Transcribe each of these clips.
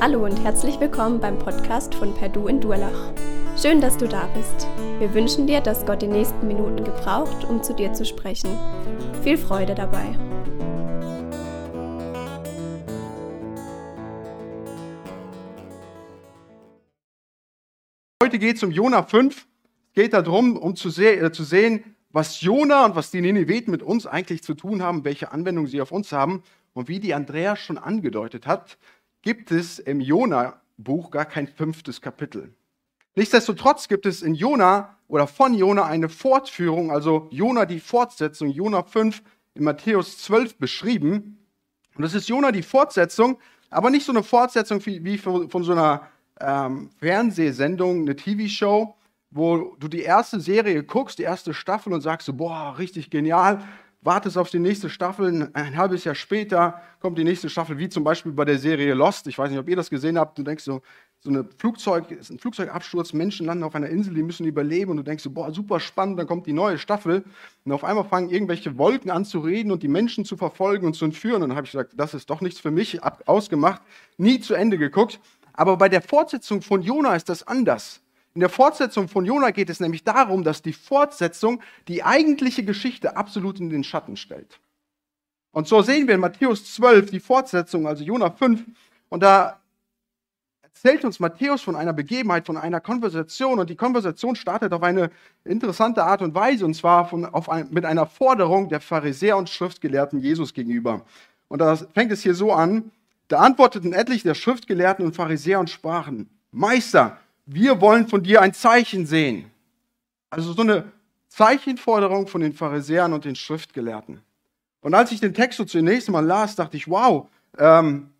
Hallo und herzlich willkommen beim Podcast von Perdu in Durlach. Schön, dass du da bist. Wir wünschen dir, dass Gott die nächsten Minuten gebraucht, um zu dir zu sprechen. Viel Freude dabei. Heute geht es um Jona 5. Es geht darum, um zu, se äh, zu sehen, was Jona und was die Nineviten mit uns eigentlich zu tun haben, welche Anwendung sie auf uns haben. Und wie die Andreas schon angedeutet hat, gibt es im Jona-Buch gar kein fünftes Kapitel. Nichtsdestotrotz gibt es in Jona oder von Jona eine Fortführung, also Jona die Fortsetzung, Jona 5 in Matthäus 12 beschrieben. Und das ist Jona die Fortsetzung, aber nicht so eine Fortsetzung wie von, so einer ähm, Fernsehsendung, eine TV-Show, wo du die erste Serie guckst, die erste Staffel und sagst so, boah, richtig genial wartest auf die nächste Staffel, ein halbes Jahr später kommt die nächste Staffel, wie zum Beispiel bei der Serie Lost. Ich weiß nicht, ob ihr das gesehen habt. Du denkst so, so eine Flugzeug, ist ein Flugzeugabsturz, Menschen landen auf einer Insel, die müssen überleben und du denkst so, boah, super spannend, dann kommt die neue Staffel und auf einmal fangen irgendwelche Wolken an zu reden und die Menschen zu verfolgen und zu entführen. Und dann habe ich gesagt, das ist doch nichts für mich, ausgemacht, nie zu Ende geguckt. Aber bei der Fortsetzung von Jona ist das anders. In der Fortsetzung von Jona geht es nämlich darum, dass die Fortsetzung die eigentliche Geschichte absolut in den Schatten stellt. Und so sehen wir in Matthäus 12 die Fortsetzung, also Jona 5, und da erzählt uns Matthäus von einer Begebenheit, von einer Konversation, und die Konversation startet auf eine interessante Art und Weise, und zwar von, ein, mit einer Forderung der Pharisäer und Schriftgelehrten Jesus gegenüber. Und da fängt es hier so an, da antworteten etliche der Schriftgelehrten und Pharisäer und sprachen, Meister, wir wollen von dir ein Zeichen sehen. Also so eine Zeichenforderung von den Pharisäern und den Schriftgelehrten. Und als ich den Text so zunächst mal las, dachte ich, wow, ähm,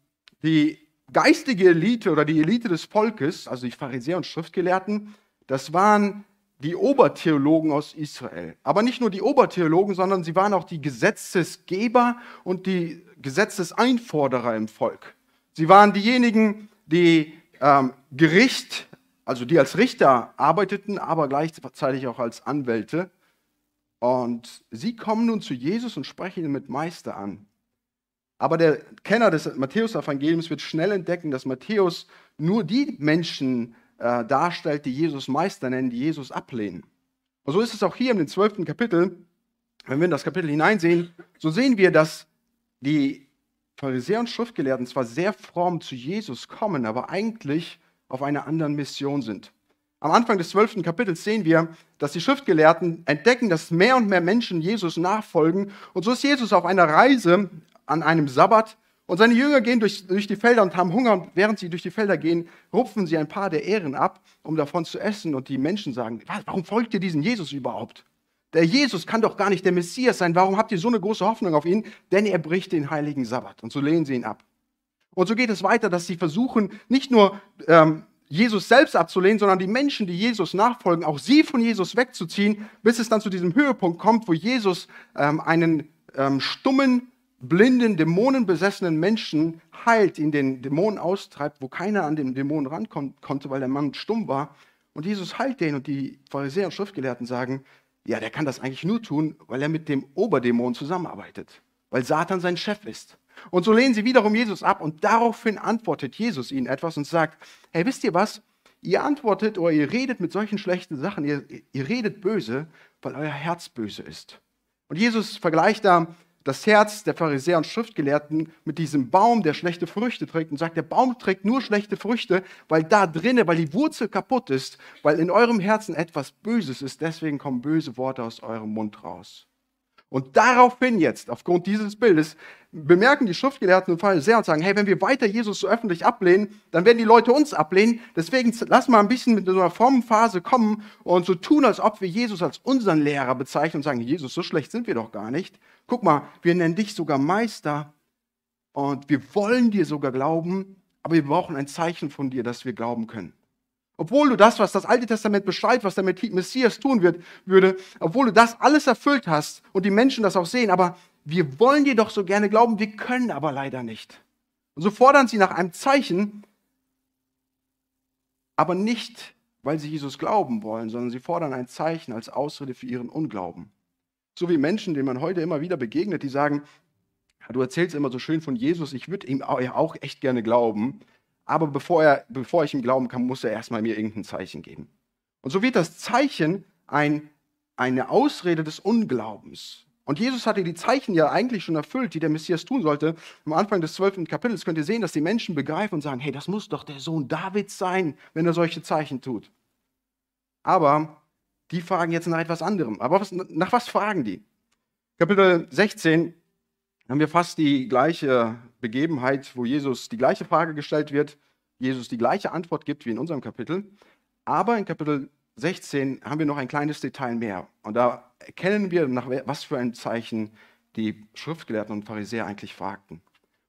die geistige Elite oder die Elite des Volkes, also die Pharisäer und Schriftgelehrten, das waren die Obertheologen aus Israel. Aber nicht nur die Obertheologen, sondern sie waren auch die Gesetzesgeber und die Gesetzeseinforderer im Volk. Sie waren diejenigen, die ähm, Gericht also die als Richter arbeiteten, aber gleichzeitig auch als Anwälte. Und sie kommen nun zu Jesus und sprechen ihn mit Meister an. Aber der Kenner des Matthäus-Evangeliums wird schnell entdecken, dass Matthäus nur die Menschen äh, darstellt, die Jesus Meister nennen, die Jesus ablehnen. Und so ist es auch hier im zwölften Kapitel. Wenn wir in das Kapitel hineinsehen, so sehen wir, dass die Pharisäer und Schriftgelehrten zwar sehr fromm zu Jesus kommen, aber eigentlich auf einer anderen Mission sind. Am Anfang des zwölften Kapitels sehen wir, dass die Schriftgelehrten entdecken, dass mehr und mehr Menschen Jesus nachfolgen. Und so ist Jesus auf einer Reise an einem Sabbat und seine Jünger gehen durch, durch die Felder und haben Hunger. Und während sie durch die Felder gehen, rupfen sie ein paar der Ehren ab, um davon zu essen. Und die Menschen sagen, warum folgt ihr diesem Jesus überhaupt? Der Jesus kann doch gar nicht der Messias sein. Warum habt ihr so eine große Hoffnung auf ihn? Denn er bricht den heiligen Sabbat. Und so lehnen sie ihn ab. Und so geht es weiter, dass sie versuchen, nicht nur ähm, Jesus selbst abzulehnen, sondern die Menschen, die Jesus nachfolgen, auch sie von Jesus wegzuziehen, bis es dann zu diesem Höhepunkt kommt, wo Jesus ähm, einen ähm, stummen, blinden, dämonenbesessenen Menschen heilt, ihn den Dämonen austreibt, wo keiner an den Dämonen rankommen konnte, weil der Mann stumm war. Und Jesus heilt den und die Pharisäer und Schriftgelehrten sagen, ja, der kann das eigentlich nur tun, weil er mit dem Oberdämon zusammenarbeitet, weil Satan sein Chef ist. Und so lehnen sie wiederum Jesus ab und daraufhin antwortet Jesus ihnen etwas und sagt, hey, wisst ihr was? Ihr antwortet oder ihr redet mit solchen schlechten Sachen, ihr, ihr redet böse, weil euer Herz böse ist. Und Jesus vergleicht da das Herz der Pharisäer und Schriftgelehrten mit diesem Baum, der schlechte Früchte trägt und sagt, der Baum trägt nur schlechte Früchte, weil da drinnen, weil die Wurzel kaputt ist, weil in eurem Herzen etwas Böses ist, deswegen kommen böse Worte aus eurem Mund raus. Und daraufhin jetzt, aufgrund dieses Bildes, bemerken die Schriftgelehrten und Pharisäer und sagen, hey, wenn wir weiter Jesus so öffentlich ablehnen, dann werden die Leute uns ablehnen. Deswegen lass mal ein bisschen mit so einer frommen Phase kommen und so tun, als ob wir Jesus als unseren Lehrer bezeichnen und sagen, Jesus, so schlecht sind wir doch gar nicht. Guck mal, wir nennen dich sogar Meister und wir wollen dir sogar glauben, aber wir brauchen ein Zeichen von dir, dass wir glauben können. Obwohl du das, was das Alte Testament beschreibt, was der Messias tun wird, würde, obwohl du das alles erfüllt hast und die Menschen das auch sehen, aber wir wollen dir doch so gerne glauben, wir können aber leider nicht. Und so fordern sie nach einem Zeichen, aber nicht, weil sie Jesus glauben wollen, sondern sie fordern ein Zeichen als Ausrede für ihren Unglauben. So wie Menschen, denen man heute immer wieder begegnet, die sagen, du erzählst immer so schön von Jesus, ich würde ihm auch echt gerne glauben, aber bevor, er, bevor ich ihm glauben kann, muss er erstmal mir irgendein Zeichen geben. Und so wird das Zeichen ein, eine Ausrede des Unglaubens. Und Jesus hatte die Zeichen ja eigentlich schon erfüllt, die der Messias tun sollte. Am Anfang des zwölften Kapitels könnt ihr sehen, dass die Menschen begreifen und sagen, hey, das muss doch der Sohn Davids sein, wenn er solche Zeichen tut. Aber die fragen jetzt nach etwas anderem. Aber was, nach was fragen die? Kapitel 16 haben wir fast die gleiche Begebenheit, wo Jesus die gleiche Frage gestellt wird, Jesus die gleiche Antwort gibt wie in unserem Kapitel. Aber in Kapitel 16 haben wir noch ein kleines Detail mehr. Und da erkennen wir, nach was für ein Zeichen die Schriftgelehrten und Pharisäer eigentlich fragten.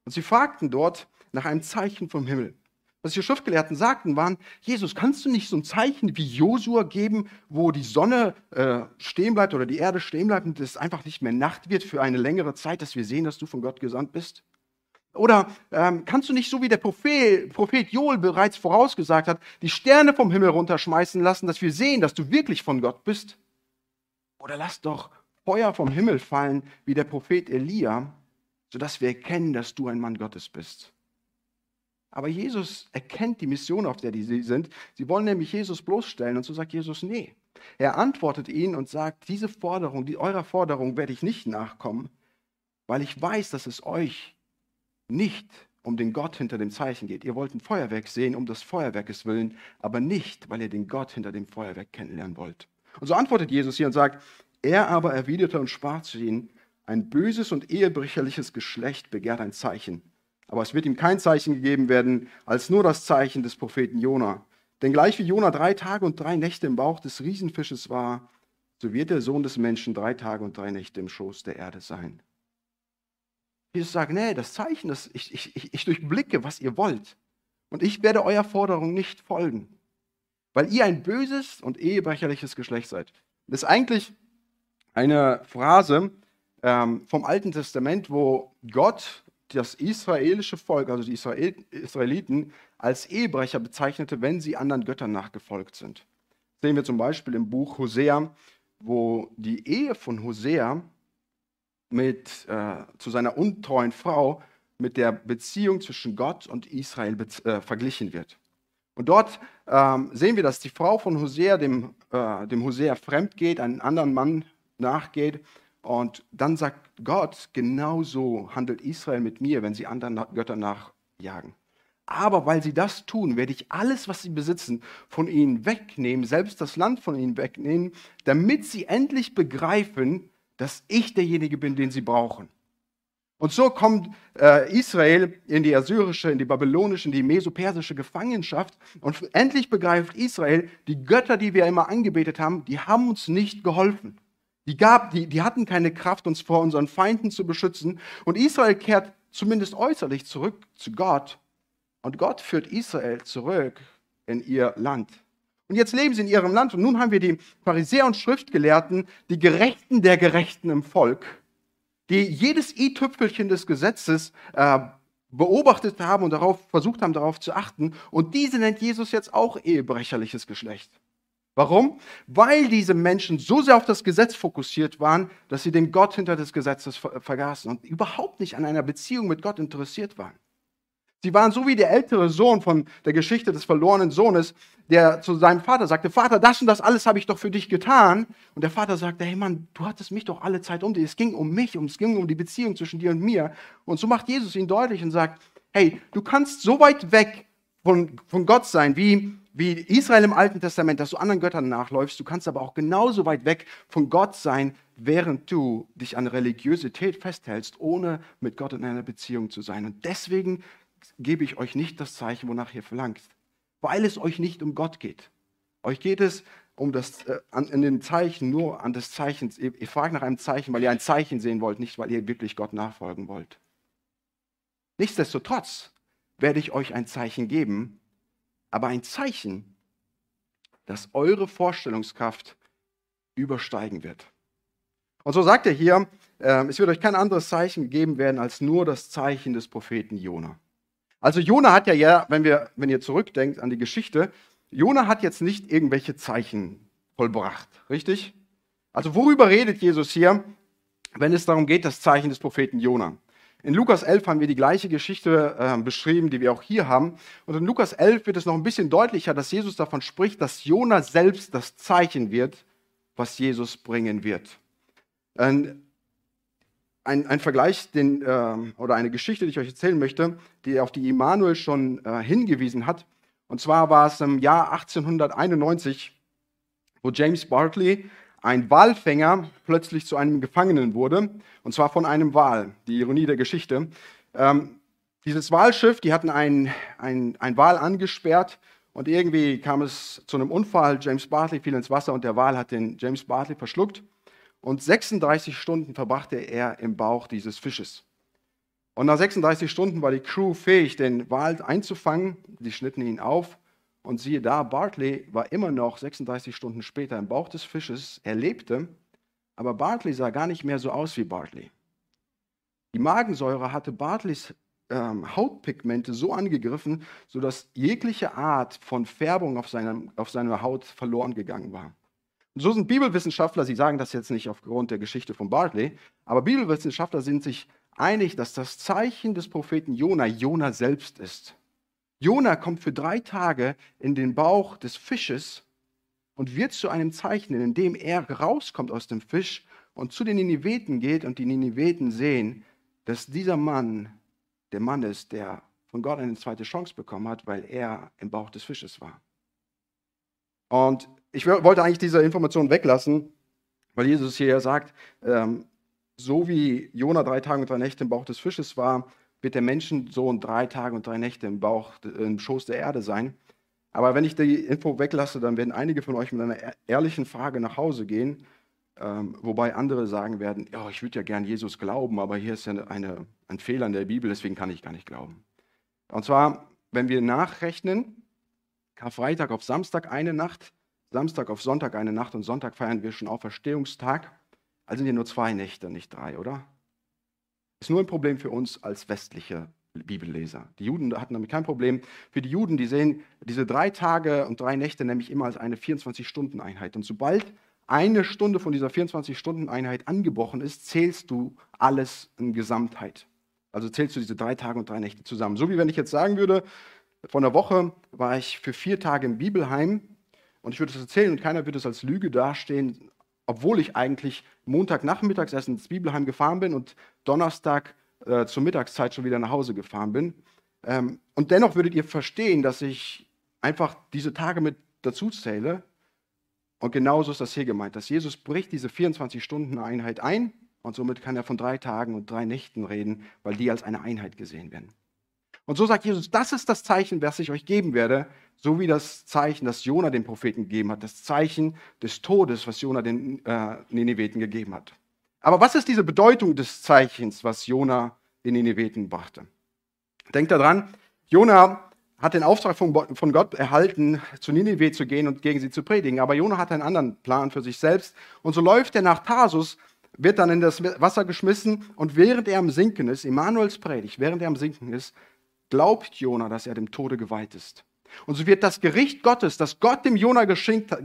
Und sie fragten dort nach einem Zeichen vom Himmel. Was die Schriftgelehrten sagten, waren, Jesus, kannst du nicht so ein Zeichen wie Josua geben, wo die Sonne äh, stehen bleibt oder die Erde stehen bleibt und es einfach nicht mehr Nacht wird für eine längere Zeit, dass wir sehen, dass du von Gott gesandt bist? Oder ähm, kannst du nicht, so wie der Prophet, Prophet Joel bereits vorausgesagt hat, die Sterne vom Himmel runterschmeißen lassen, dass wir sehen, dass du wirklich von Gott bist? Oder lass doch Feuer vom Himmel fallen, wie der Prophet Elia, sodass wir erkennen, dass du ein Mann Gottes bist. Aber Jesus erkennt die Mission, auf der sie sind. Sie wollen nämlich Jesus bloßstellen und so sagt Jesus, nee. Er antwortet ihnen und sagt, diese Forderung, die, eurer Forderung werde ich nicht nachkommen, weil ich weiß, dass es euch nicht um den Gott hinter dem Zeichen geht. Ihr wollt ein Feuerwerk sehen, um des Feuerwerkes willen, aber nicht, weil ihr den Gott hinter dem Feuerwerk kennenlernen wollt. Und so antwortet Jesus hier und sagt, er aber erwiderte und sprach zu ihnen, ein böses und ehebrecherliches Geschlecht begehrt ein Zeichen aber es wird ihm kein Zeichen gegeben werden, als nur das Zeichen des Propheten Jona. Denn gleich wie Jona drei Tage und drei Nächte im Bauch des Riesenfisches war, so wird der Sohn des Menschen drei Tage und drei Nächte im Schoß der Erde sein. Jesus sagt, nee, das Zeichen, das, ich, ich, ich durchblicke, was ihr wollt. Und ich werde eurer Forderung nicht folgen, weil ihr ein böses und ehebrecherliches Geschlecht seid. Das ist eigentlich eine Phrase ähm, vom Alten Testament, wo Gott das israelische Volk, also die Israel Israeliten, als Ehebrecher bezeichnete, wenn sie anderen Göttern nachgefolgt sind. Das sehen wir zum Beispiel im Buch Hosea, wo die Ehe von Hosea mit, äh, zu seiner untreuen Frau mit der Beziehung zwischen Gott und Israel äh, verglichen wird. Und dort ähm, sehen wir, dass die Frau von Hosea dem, äh, dem Hosea fremd geht, einen anderen Mann nachgeht und dann sagt Gott, genauso handelt Israel mit mir, wenn sie anderen Göttern nachjagen. Aber weil sie das tun, werde ich alles, was sie besitzen, von ihnen wegnehmen, selbst das Land von ihnen wegnehmen, damit sie endlich begreifen, dass ich derjenige bin, den sie brauchen. Und so kommt äh, Israel in die assyrische, in die babylonische, in die mesopersische Gefangenschaft und endlich begreift Israel, die Götter, die wir immer angebetet haben, die haben uns nicht geholfen. Die, gab, die, die hatten keine Kraft, uns vor unseren Feinden zu beschützen. Und Israel kehrt zumindest äußerlich zurück zu Gott. Und Gott führt Israel zurück in ihr Land. Und jetzt leben sie in ihrem Land. Und nun haben wir die Pharisäer und Schriftgelehrten, die Gerechten der Gerechten im Volk, die jedes i-Tüpfelchen des Gesetzes äh, beobachtet haben und darauf versucht haben, darauf zu achten. Und diese nennt Jesus jetzt auch ehebrecherliches Geschlecht. Warum? Weil diese Menschen so sehr auf das Gesetz fokussiert waren, dass sie den Gott hinter des Gesetzes vergaßen und überhaupt nicht an einer Beziehung mit Gott interessiert waren. Sie waren so wie der ältere Sohn von der Geschichte des verlorenen Sohnes, der zu seinem Vater sagte, Vater, das und das alles habe ich doch für dich getan. Und der Vater sagte, hey Mann, du hattest mich doch alle Zeit um dich. Es ging um mich, es ging um die Beziehung zwischen dir und mir. Und so macht Jesus ihn deutlich und sagt, hey, du kannst so weit weg von, von Gott sein, wie wie Israel im Alten Testament, dass du anderen Göttern nachläufst. Du kannst aber auch genauso weit weg von Gott sein, während du dich an Religiosität festhältst, ohne mit Gott in einer Beziehung zu sein. Und deswegen gebe ich euch nicht das Zeichen, wonach ihr verlangt, weil es euch nicht um Gott geht. Euch geht es um das, äh, an, in den Zeichen, nur an das Zeichen. Ihr, ihr fragt nach einem Zeichen, weil ihr ein Zeichen sehen wollt, nicht weil ihr wirklich Gott nachfolgen wollt. Nichtsdestotrotz werde ich euch ein Zeichen geben, aber ein Zeichen, das eure Vorstellungskraft übersteigen wird. Und so sagt er hier, äh, es wird euch kein anderes Zeichen gegeben werden als nur das Zeichen des Propheten Jona. Also Jona hat ja, ja wenn, wir, wenn ihr zurückdenkt an die Geschichte, Jona hat jetzt nicht irgendwelche Zeichen vollbracht, richtig? Also worüber redet Jesus hier, wenn es darum geht, das Zeichen des Propheten Jona? In Lukas 11 haben wir die gleiche Geschichte äh, beschrieben, die wir auch hier haben. Und in Lukas 11 wird es noch ein bisschen deutlicher, dass Jesus davon spricht, dass Jona selbst das Zeichen wird, was Jesus bringen wird. Ein, ein, ein Vergleich den, äh, oder eine Geschichte, die ich euch erzählen möchte, die auf die Immanuel schon äh, hingewiesen hat. Und zwar war es im Jahr 1891, wo James Bartley ein Walfänger plötzlich zu einem Gefangenen wurde, und zwar von einem Wal, die Ironie der Geschichte. Ähm, dieses Walschiff, die hatten einen ein Wal angesperrt und irgendwie kam es zu einem Unfall. James Bartley fiel ins Wasser und der Wal hat den James Bartley verschluckt. Und 36 Stunden verbrachte er im Bauch dieses Fisches. Und nach 36 Stunden war die Crew fähig, den Wal einzufangen. Sie schnitten ihn auf und siehe da, Bartley war immer noch 36 Stunden später im Bauch des Fisches. Er lebte, aber Bartley sah gar nicht mehr so aus wie Bartley. Die Magensäure hatte Bartleys ähm, Hautpigmente so angegriffen, sodass jegliche Art von Färbung auf, seinem, auf seiner Haut verloren gegangen war. Und so sind Bibelwissenschaftler, sie sagen das jetzt nicht aufgrund der Geschichte von Bartley, aber Bibelwissenschaftler sind sich einig, dass das Zeichen des Propheten Jona Jona selbst ist. Jona kommt für drei Tage in den Bauch des Fisches und wird zu einem Zeichen, in dem er rauskommt aus dem Fisch und zu den Niniveten geht und die Niniveten sehen, dass dieser Mann der Mann ist, der von Gott eine zweite Chance bekommen hat, weil er im Bauch des Fisches war. Und ich wollte eigentlich diese Information weglassen, weil Jesus hier sagt, ähm, so wie Jona drei Tage und drei Nächte im Bauch des Fisches war, wird der Menschensohn drei Tage und drei Nächte im Bauch, im Schoß der Erde sein. Aber wenn ich die Info weglasse, dann werden einige von euch mit einer ehrlichen Frage nach Hause gehen, ähm, wobei andere sagen werden, oh, ich würde ja gern Jesus glauben, aber hier ist ja eine, ein Fehler in der Bibel, deswegen kann ich gar nicht glauben. Und zwar, wenn wir nachrechnen, Karfreitag auf Samstag eine Nacht, Samstag auf Sonntag eine Nacht und Sonntag feiern wir schon Auferstehungstag, also sind ja nur zwei Nächte, nicht drei, oder? Ist nur ein Problem für uns als westliche Bibelleser. Die Juden hatten damit kein Problem. Für die Juden, die sehen diese drei Tage und drei Nächte nämlich immer als eine 24-Stunden-Einheit. Und sobald eine Stunde von dieser 24-Stunden-Einheit angebrochen ist, zählst du alles in Gesamtheit. Also zählst du diese drei Tage und drei Nächte zusammen. So wie wenn ich jetzt sagen würde, vor einer Woche war ich für vier Tage im Bibelheim und ich würde es erzählen und keiner würde es als Lüge dastehen, obwohl ich eigentlich Montagnachmittags erst ins Bibelheim gefahren bin und Donnerstag äh, zur Mittagszeit schon wieder nach Hause gefahren bin. Ähm, und dennoch würdet ihr verstehen, dass ich einfach diese Tage mit dazu zähle. Und genauso ist das hier gemeint, dass Jesus bricht diese 24-Stunden-Einheit ein und somit kann er von drei Tagen und drei Nächten reden, weil die als eine Einheit gesehen werden. Und so sagt Jesus, das ist das Zeichen, was ich euch geben werde, so wie das Zeichen, das Jona den Propheten gegeben hat, das Zeichen des Todes, was Jona den äh, Nineveten gegeben hat. Aber was ist diese Bedeutung des Zeichens, was Jona den Nineveten brachte? Denkt daran, Jona hat den Auftrag von Gott erhalten, zu Ninive zu gehen und gegen sie zu predigen. Aber Jona hat einen anderen Plan für sich selbst. Und so läuft er nach Tarsus, wird dann in das Wasser geschmissen und während er am Sinken ist, Immanuels Predigt, während er am Sinken ist, glaubt Jona, dass er dem Tode geweiht ist. Und so wird das Gericht Gottes, das Gott dem Jona geschenkt, hat,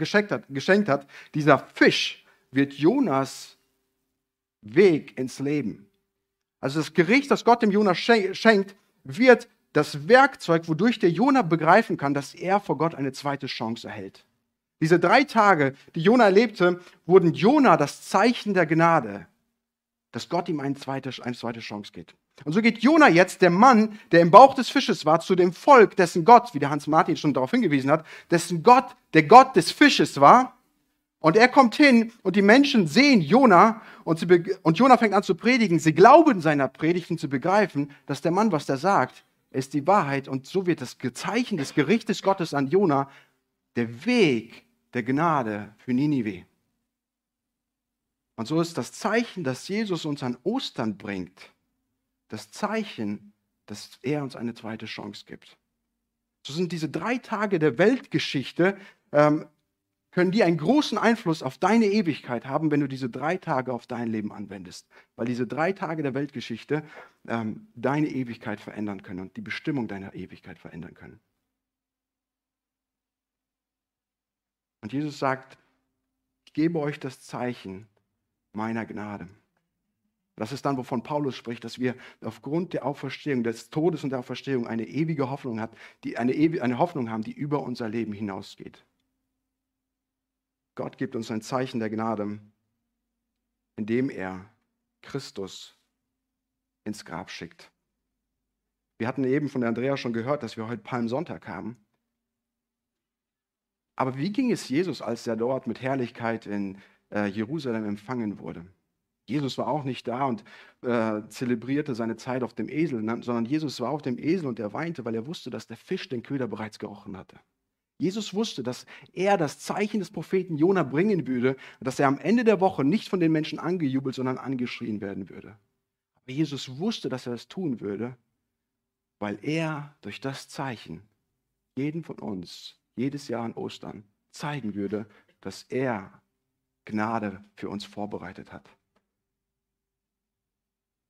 geschenkt hat, dieser Fisch, wird Jonas Weg ins Leben. Also das Gericht, das Gott dem Jona schenkt, wird das Werkzeug, wodurch der Jona begreifen kann, dass er vor Gott eine zweite Chance erhält. Diese drei Tage, die Jona erlebte, wurden Jona das Zeichen der Gnade, dass Gott ihm eine zweite, eine zweite Chance gibt. Und so geht Jona jetzt, der Mann, der im Bauch des Fisches war, zu dem Volk, dessen Gott, wie der Hans Martin schon darauf hingewiesen hat, dessen Gott der Gott des Fisches war. Und er kommt hin und die Menschen sehen Jona und, und Jona fängt an zu predigen. Sie glauben seiner Predigten zu begreifen, dass der Mann, was er sagt, ist die Wahrheit. Und so wird das Zeichen des Gerichtes Gottes an Jona der Weg der Gnade für Ninive. Und so ist das Zeichen, das Jesus uns an Ostern bringt, das Zeichen, dass er uns eine zweite Chance gibt. So sind diese drei Tage der Weltgeschichte, ähm, können die einen großen Einfluss auf deine Ewigkeit haben, wenn du diese drei Tage auf dein Leben anwendest. Weil diese drei Tage der Weltgeschichte ähm, deine Ewigkeit verändern können und die Bestimmung deiner Ewigkeit verändern können. Und Jesus sagt, ich gebe euch das Zeichen meiner Gnade. Das ist dann, wovon Paulus spricht, dass wir aufgrund der Auferstehung, des Todes und der Auferstehung eine ewige Hoffnung hat, die eine, eine Hoffnung haben, die über unser Leben hinausgeht. Gott gibt uns ein Zeichen der Gnade, indem er Christus ins Grab schickt. Wir hatten eben von Andrea schon gehört, dass wir heute Palmsonntag haben. Aber wie ging es Jesus, als er dort mit Herrlichkeit in äh, Jerusalem empfangen wurde? Jesus war auch nicht da und äh, zelebrierte seine Zeit auf dem Esel, sondern Jesus war auf dem Esel und er weinte, weil er wusste, dass der Fisch den Köder bereits gerochen hatte. Jesus wusste, dass er das Zeichen des Propheten Jona bringen würde dass er am Ende der Woche nicht von den Menschen angejubelt, sondern angeschrien werden würde. Aber Jesus wusste, dass er das tun würde, weil er durch das Zeichen jeden von uns jedes Jahr an Ostern zeigen würde, dass er Gnade für uns vorbereitet hat.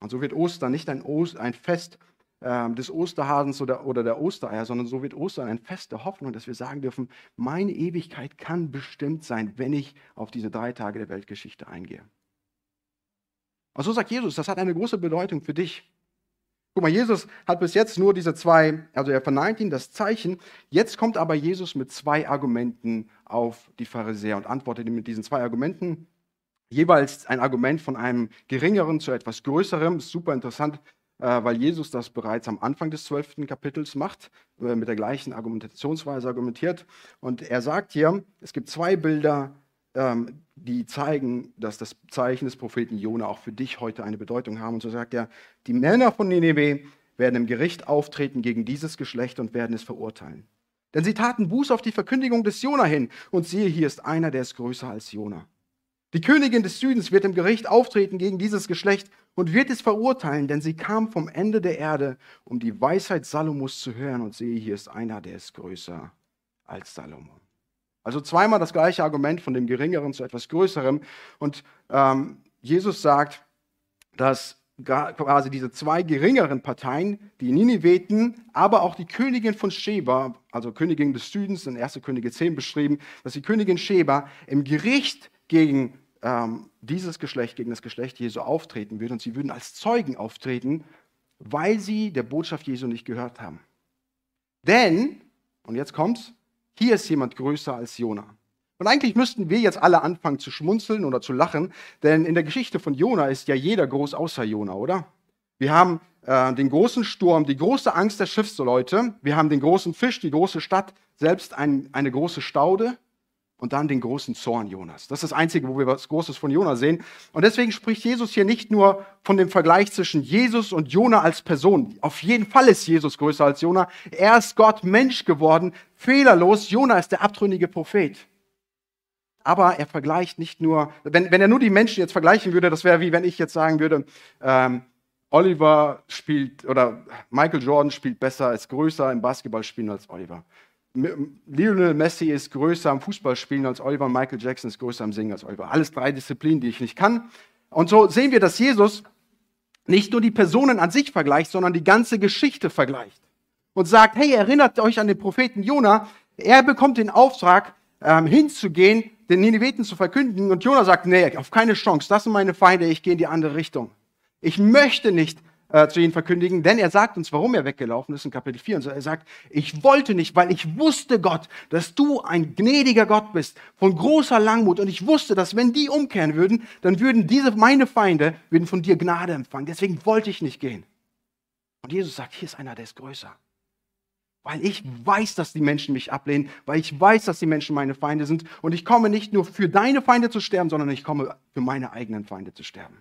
Und so wird Ostern nicht ein, Ost, ein Fest des Osterhasens oder, oder der Ostereier, sondern so wird Ostern ein Fest der Hoffnung, dass wir sagen dürfen, meine Ewigkeit kann bestimmt sein, wenn ich auf diese drei Tage der Weltgeschichte eingehe. Und so sagt Jesus, das hat eine große Bedeutung für dich. Guck mal, Jesus hat bis jetzt nur diese zwei, also er verneint ihn das Zeichen. Jetzt kommt aber Jesus mit zwei Argumenten auf die Pharisäer und antwortet ihm mit diesen zwei Argumenten jeweils ein Argument von einem geringeren zu etwas größerem. Ist super interessant, weil Jesus das bereits am Anfang des zwölften Kapitels macht, äh, mit der gleichen Argumentationsweise argumentiert. Und er sagt hier, es gibt zwei Bilder, ähm, die zeigen, dass das Zeichen des Propheten Jona auch für dich heute eine Bedeutung haben. Und so sagt er, die Männer von Nineveh werden im Gericht auftreten gegen dieses Geschlecht und werden es verurteilen. Denn sie taten Buß auf die Verkündigung des Jona hin. Und siehe, hier ist einer, der ist größer als Jona. Die Königin des Südens wird im Gericht auftreten gegen dieses Geschlecht und wird es verurteilen, denn sie kam vom Ende der Erde, um die Weisheit Salomos zu hören. Und sehe, hier ist einer, der ist größer als Salomo. Also zweimal das gleiche Argument von dem Geringeren zu etwas Größerem. Und ähm, Jesus sagt, dass quasi diese zwei geringeren Parteien, die Niniveten, aber auch die Königin von Sheba, also Königin des Südens, in 1. Könige 10 beschrieben, dass die Königin Sheba im Gericht gegen ähm, dieses Geschlecht, gegen das Geschlecht Jesu auftreten würde. Und sie würden als Zeugen auftreten, weil sie der Botschaft Jesu nicht gehört haben. Denn, und jetzt kommt's, hier ist jemand größer als Jona. Und eigentlich müssten wir jetzt alle anfangen zu schmunzeln oder zu lachen, denn in der Geschichte von Jona ist ja jeder groß außer Jona, oder? Wir haben äh, den großen Sturm, die große Angst der Schiffsleute, wir haben den großen Fisch, die große Stadt, selbst ein, eine große Staude und dann den großen Zorn Jonas. Das ist das Einzige, wo wir was Großes von Jona sehen. Und deswegen spricht Jesus hier nicht nur von dem Vergleich zwischen Jesus und Jona als Person. Auf jeden Fall ist Jesus größer als Jona. Er ist Gott Mensch geworden, fehlerlos. Jona ist der abtrünnige Prophet. Aber er vergleicht nicht nur, wenn, wenn er nur die Menschen jetzt vergleichen würde, das wäre wie wenn ich jetzt sagen würde, ähm, Oliver spielt oder Michael Jordan spielt besser, ist größer im Basketballspielen als Oliver. Lionel Messi ist größer am Fußballspielen als Oliver, Michael Jackson ist größer am Singen als Oliver. Alles drei Disziplinen, die ich nicht kann. Und so sehen wir, dass Jesus nicht nur die Personen an sich vergleicht, sondern die ganze Geschichte vergleicht. Und sagt, hey, erinnert euch an den Propheten Jona. Er bekommt den Auftrag, ähm, hinzugehen, den Nineveten zu verkünden. Und Jona sagt, nee, auf keine Chance. Das sind meine Feinde, ich gehe in die andere Richtung. Ich möchte nicht äh, zu ihnen verkündigen, denn er sagt uns, warum er weggelaufen ist in Kapitel 4. Und er sagt, ich wollte nicht, weil ich wusste, Gott, dass du ein gnädiger Gott bist, von großer Langmut. Und ich wusste, dass wenn die umkehren würden, dann würden diese, meine Feinde, würden von dir Gnade empfangen. Deswegen wollte ich nicht gehen. Und Jesus sagt, hier ist einer, der ist größer. Weil ich weiß, dass die Menschen mich ablehnen, weil ich weiß, dass die Menschen meine Feinde sind. Und ich komme nicht nur für deine Feinde zu sterben, sondern ich komme für meine eigenen Feinde zu sterben.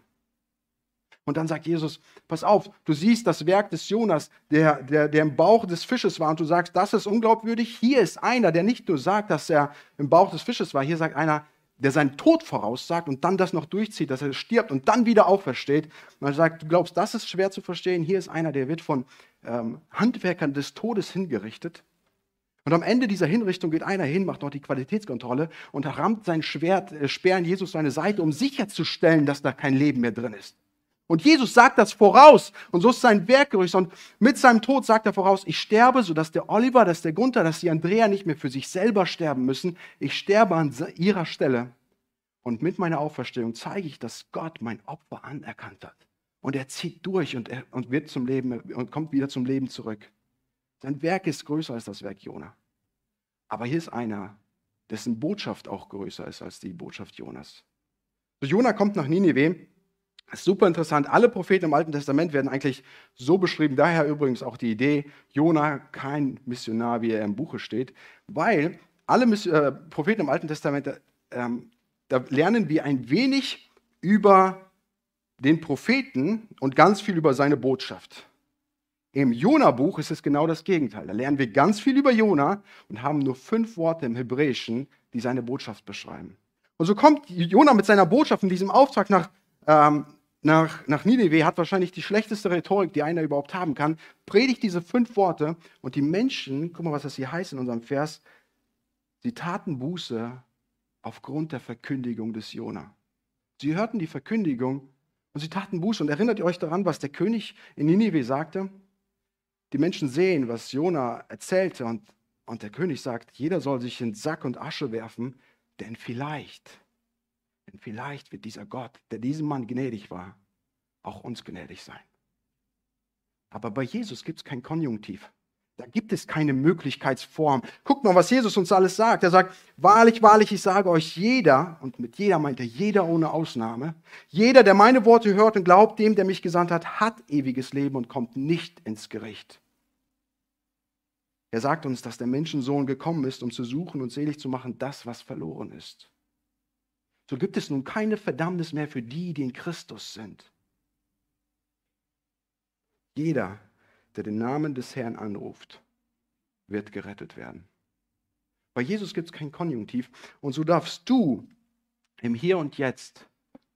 Und dann sagt Jesus, pass auf, du siehst das Werk des Jonas, der, der, der im Bauch des Fisches war, und du sagst, das ist unglaubwürdig. Hier ist einer, der nicht nur sagt, dass er im Bauch des Fisches war, hier sagt einer, der seinen Tod voraussagt und dann das noch durchzieht, dass er stirbt und dann wieder aufersteht. Er sagt, du glaubst, das ist schwer zu verstehen. Hier ist einer, der wird von ähm, Handwerkern des Todes hingerichtet. Und am Ende dieser Hinrichtung geht einer hin, macht noch die Qualitätskontrolle und rammt sein Schwert, äh, Speer Jesus seine Seite, um sicherzustellen, dass da kein Leben mehr drin ist. Und Jesus sagt das voraus. Und so ist sein Werkgerücht. Und mit seinem Tod sagt er voraus, ich sterbe, sodass der Oliver, dass der Gunther, dass die Andrea nicht mehr für sich selber sterben müssen. Ich sterbe an ihrer Stelle. Und mit meiner Auferstehung zeige ich, dass Gott mein Opfer anerkannt hat. Und er zieht durch und, er, und wird zum Leben und kommt wieder zum Leben zurück. Sein Werk ist größer als das Werk Jona. Aber hier ist einer, dessen Botschaft auch größer ist als die Botschaft Jonas. So, Jona kommt nach Ninive. Super interessant. Alle Propheten im Alten Testament werden eigentlich so beschrieben. Daher übrigens auch die Idee, Jona kein Missionar, wie er im Buche steht, weil alle äh, Propheten im Alten Testament, äh, da lernen wir ein wenig über den Propheten und ganz viel über seine Botschaft. Im Jona-Buch ist es genau das Gegenteil. Da lernen wir ganz viel über Jona und haben nur fünf Worte im Hebräischen, die seine Botschaft beschreiben. Und so kommt Jona mit seiner Botschaft in diesem Auftrag nach, ähm, nach, nach Nineveh, hat wahrscheinlich die schlechteste Rhetorik, die einer überhaupt haben kann, predigt diese fünf Worte und die Menschen, guck mal, was das hier heißt in unserem Vers, sie taten Buße aufgrund der Verkündigung des Jona. Sie hörten die Verkündigung und sie taten Buße. Und erinnert ihr euch daran, was der König in Ninive sagte? Die Menschen sehen, was Jona erzählte und, und der König sagt, jeder soll sich in Sack und Asche werfen, denn vielleicht, denn vielleicht wird dieser Gott, der diesem Mann gnädig war, auch uns gnädig sein. Aber bei Jesus gibt es kein Konjunktiv. Da gibt es keine Möglichkeitsform. Guckt mal, was Jesus uns alles sagt. Er sagt, wahrlich, wahrlich, ich sage euch, jeder, und mit jeder meint er jeder ohne Ausnahme, jeder, der meine Worte hört und glaubt dem, der mich gesandt hat, hat ewiges Leben und kommt nicht ins Gericht. Er sagt uns, dass der Menschensohn gekommen ist, um zu suchen und selig zu machen, das, was verloren ist. So gibt es nun keine Verdammnis mehr für die, die in Christus sind. Jeder, der den Namen des Herrn anruft, wird gerettet werden. Bei Jesus gibt es kein Konjunktiv. Und so darfst du im Hier und Jetzt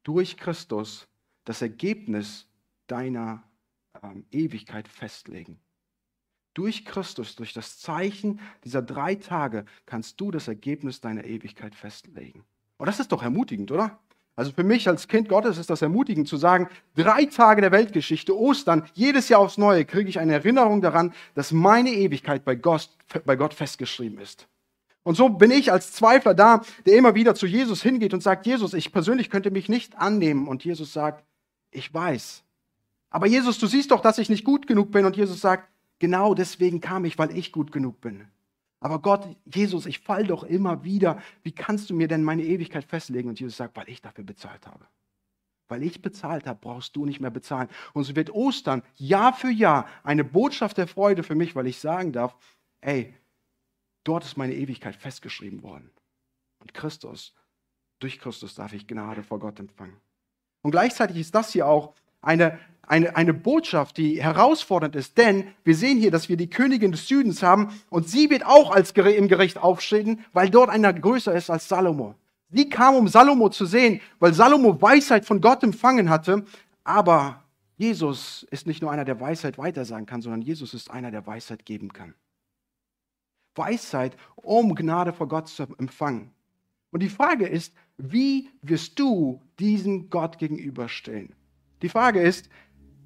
durch Christus das Ergebnis deiner ähm, Ewigkeit festlegen. Durch Christus, durch das Zeichen dieser drei Tage kannst du das Ergebnis deiner Ewigkeit festlegen. Und das ist doch ermutigend, oder? Also für mich als Kind Gottes ist das ermutigend zu sagen, drei Tage der Weltgeschichte, Ostern, jedes Jahr aufs Neue kriege ich eine Erinnerung daran, dass meine Ewigkeit bei Gott, bei Gott festgeschrieben ist. Und so bin ich als Zweifler da, der immer wieder zu Jesus hingeht und sagt, Jesus, ich persönlich könnte mich nicht annehmen. Und Jesus sagt, ich weiß. Aber Jesus, du siehst doch, dass ich nicht gut genug bin. Und Jesus sagt, genau deswegen kam ich, weil ich gut genug bin. Aber Gott, Jesus, ich fall doch immer wieder. Wie kannst du mir denn meine Ewigkeit festlegen? Und Jesus sagt, weil ich dafür bezahlt habe. Weil ich bezahlt habe, brauchst du nicht mehr bezahlen. Und so wird Ostern Jahr für Jahr eine Botschaft der Freude für mich, weil ich sagen darf, ey, dort ist meine Ewigkeit festgeschrieben worden. Und Christus, durch Christus darf ich Gnade vor Gott empfangen. Und gleichzeitig ist das hier auch eine eine, eine Botschaft, die herausfordernd ist, denn wir sehen hier, dass wir die Königin des Südens haben und sie wird auch als im Gericht aufstehen, weil dort einer größer ist als Salomo. Sie kam, um Salomo zu sehen, weil Salomo Weisheit von Gott empfangen hatte, aber Jesus ist nicht nur einer, der Weisheit weitersagen kann, sondern Jesus ist einer, der Weisheit geben kann. Weisheit, um Gnade vor Gott zu empfangen. Und die Frage ist, wie wirst du diesem Gott gegenüberstehen? Die Frage ist,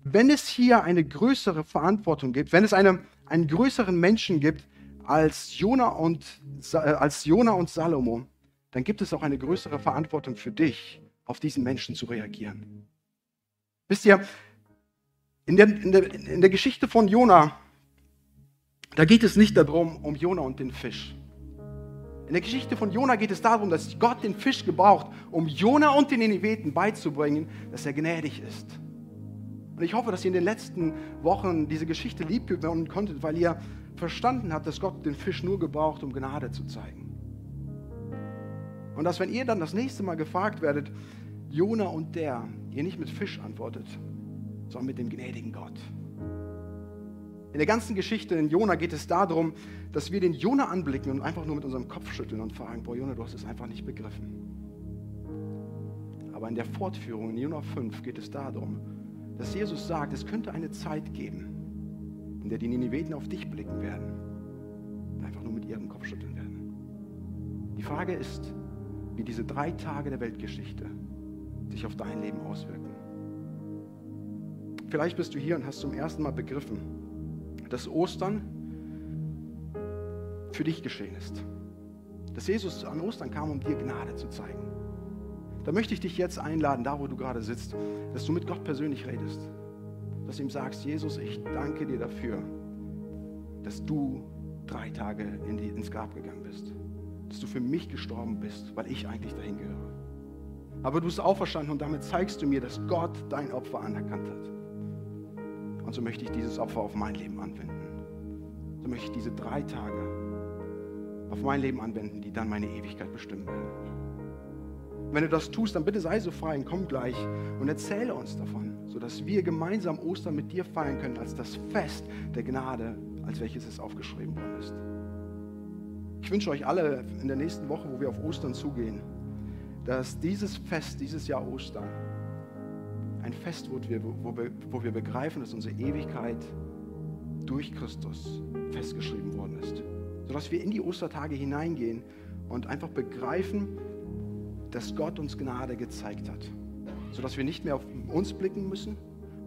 wenn es hier eine größere Verantwortung gibt, wenn es eine, einen größeren Menschen gibt als Jona, und, äh, als Jona und Salomo, dann gibt es auch eine größere Verantwortung für dich, auf diesen Menschen zu reagieren. Wisst ihr, in der, in der, in der Geschichte von Jona, da geht es nicht darum, um Jona und den Fisch. In der Geschichte von Jona geht es darum, dass Gott den Fisch gebraucht, um Jona und den Nineveten beizubringen, dass er gnädig ist und ich hoffe, dass ihr in den letzten Wochen diese Geschichte lieb gewinnen konntet, weil ihr verstanden habt, dass Gott den Fisch nur gebraucht, um Gnade zu zeigen. Und dass, wenn ihr dann das nächste Mal gefragt werdet, Jona und der, ihr nicht mit Fisch antwortet, sondern mit dem gnädigen Gott. In der ganzen Geschichte in Jona geht es darum, dass wir den Jona anblicken und einfach nur mit unserem Kopf schütteln und fragen, boah Jona, du hast es einfach nicht begriffen. Aber in der Fortführung in Jona 5 geht es darum, dass Jesus sagt, es könnte eine Zeit geben, in der die Nineveten auf dich blicken werden und einfach nur mit ihrem Kopf schütteln werden. Die Frage ist, wie diese drei Tage der Weltgeschichte sich auf dein Leben auswirken. Vielleicht bist du hier und hast zum ersten Mal begriffen, dass Ostern für dich geschehen ist. Dass Jesus an Ostern kam, um dir Gnade zu zeigen. Da möchte ich dich jetzt einladen, da wo du gerade sitzt, dass du mit Gott persönlich redest. Dass du ihm sagst, Jesus, ich danke dir dafür, dass du drei Tage in die, ins Grab gegangen bist. Dass du für mich gestorben bist, weil ich eigentlich dahin gehöre. Aber du bist auferstanden und damit zeigst du mir, dass Gott dein Opfer anerkannt hat. Und so möchte ich dieses Opfer auf mein Leben anwenden. So möchte ich diese drei Tage auf mein Leben anwenden, die dann meine Ewigkeit bestimmen werden. Wenn du das tust, dann bitte sei so frei und komm gleich und erzähle uns davon, sodass wir gemeinsam Ostern mit dir feiern können als das Fest der Gnade, als welches es aufgeschrieben worden ist. Ich wünsche euch alle in der nächsten Woche, wo wir auf Ostern zugehen, dass dieses Fest, dieses Jahr Ostern, ein Fest wird, wo wir, begreifen, dass unsere Ewigkeit durch Christus festgeschrieben worden ist. Sodass wir in die Ostertage hineingehen und einfach begreifen, dass Gott uns Gnade gezeigt hat. Sodass wir nicht mehr auf uns blicken müssen,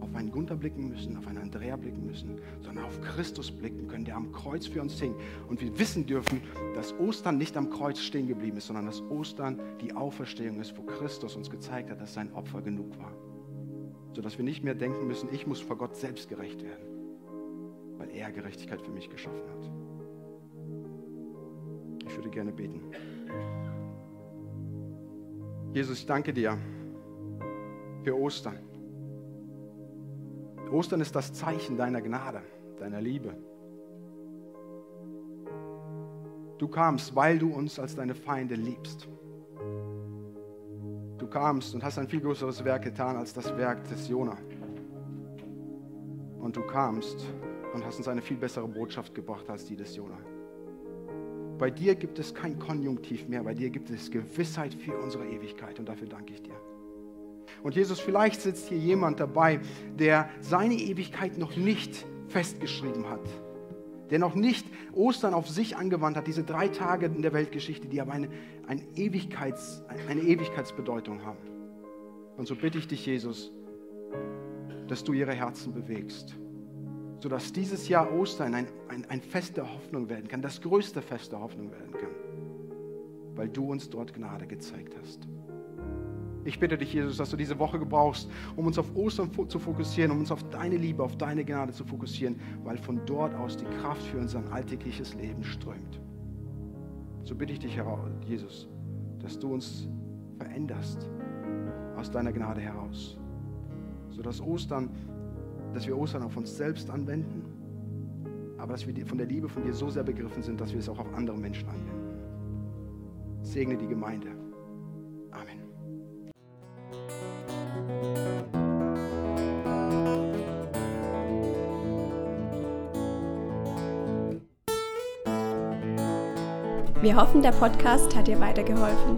auf einen Gunther blicken müssen, auf einen Andrea blicken müssen, sondern auf Christus blicken können, der am Kreuz für uns hing. Und wir wissen dürfen, dass Ostern nicht am Kreuz stehen geblieben ist, sondern dass Ostern die Auferstehung ist, wo Christus uns gezeigt hat, dass sein Opfer genug war. Sodass wir nicht mehr denken müssen, ich muss vor Gott selbst gerecht werden, weil er Gerechtigkeit für mich geschaffen hat. Ich würde gerne beten. Jesus, ich danke dir für Ostern. Ostern ist das Zeichen deiner Gnade, deiner Liebe. Du kamst, weil du uns als deine Feinde liebst. Du kamst und hast ein viel größeres Werk getan als das Werk des Jona. Und du kamst und hast uns eine viel bessere Botschaft gebracht als die des Jona. Bei dir gibt es kein Konjunktiv mehr, bei dir gibt es Gewissheit für unsere Ewigkeit und dafür danke ich dir. Und Jesus, vielleicht sitzt hier jemand dabei, der seine Ewigkeit noch nicht festgeschrieben hat, der noch nicht Ostern auf sich angewandt hat, diese drei Tage in der Weltgeschichte, die aber eine, eine, Ewigkeits, eine Ewigkeitsbedeutung haben. Und so bitte ich dich, Jesus, dass du ihre Herzen bewegst sodass dieses Jahr Ostern ein, ein, ein Fest der Hoffnung werden kann, das größte Fest der Hoffnung werden kann, weil du uns dort Gnade gezeigt hast. Ich bitte dich, Jesus, dass du diese Woche gebrauchst, um uns auf Ostern zu fokussieren, um uns auf deine Liebe, auf deine Gnade zu fokussieren, weil von dort aus die Kraft für unser alltägliches Leben strömt. So bitte ich dich, Jesus, dass du uns veränderst aus deiner Gnade heraus, sodass Ostern dass wir Ostern auf uns selbst anwenden, aber dass wir von der Liebe von dir so sehr begriffen sind, dass wir es auch auf andere Menschen anwenden. Segne die Gemeinde. Amen. Wir hoffen, der Podcast hat dir weitergeholfen.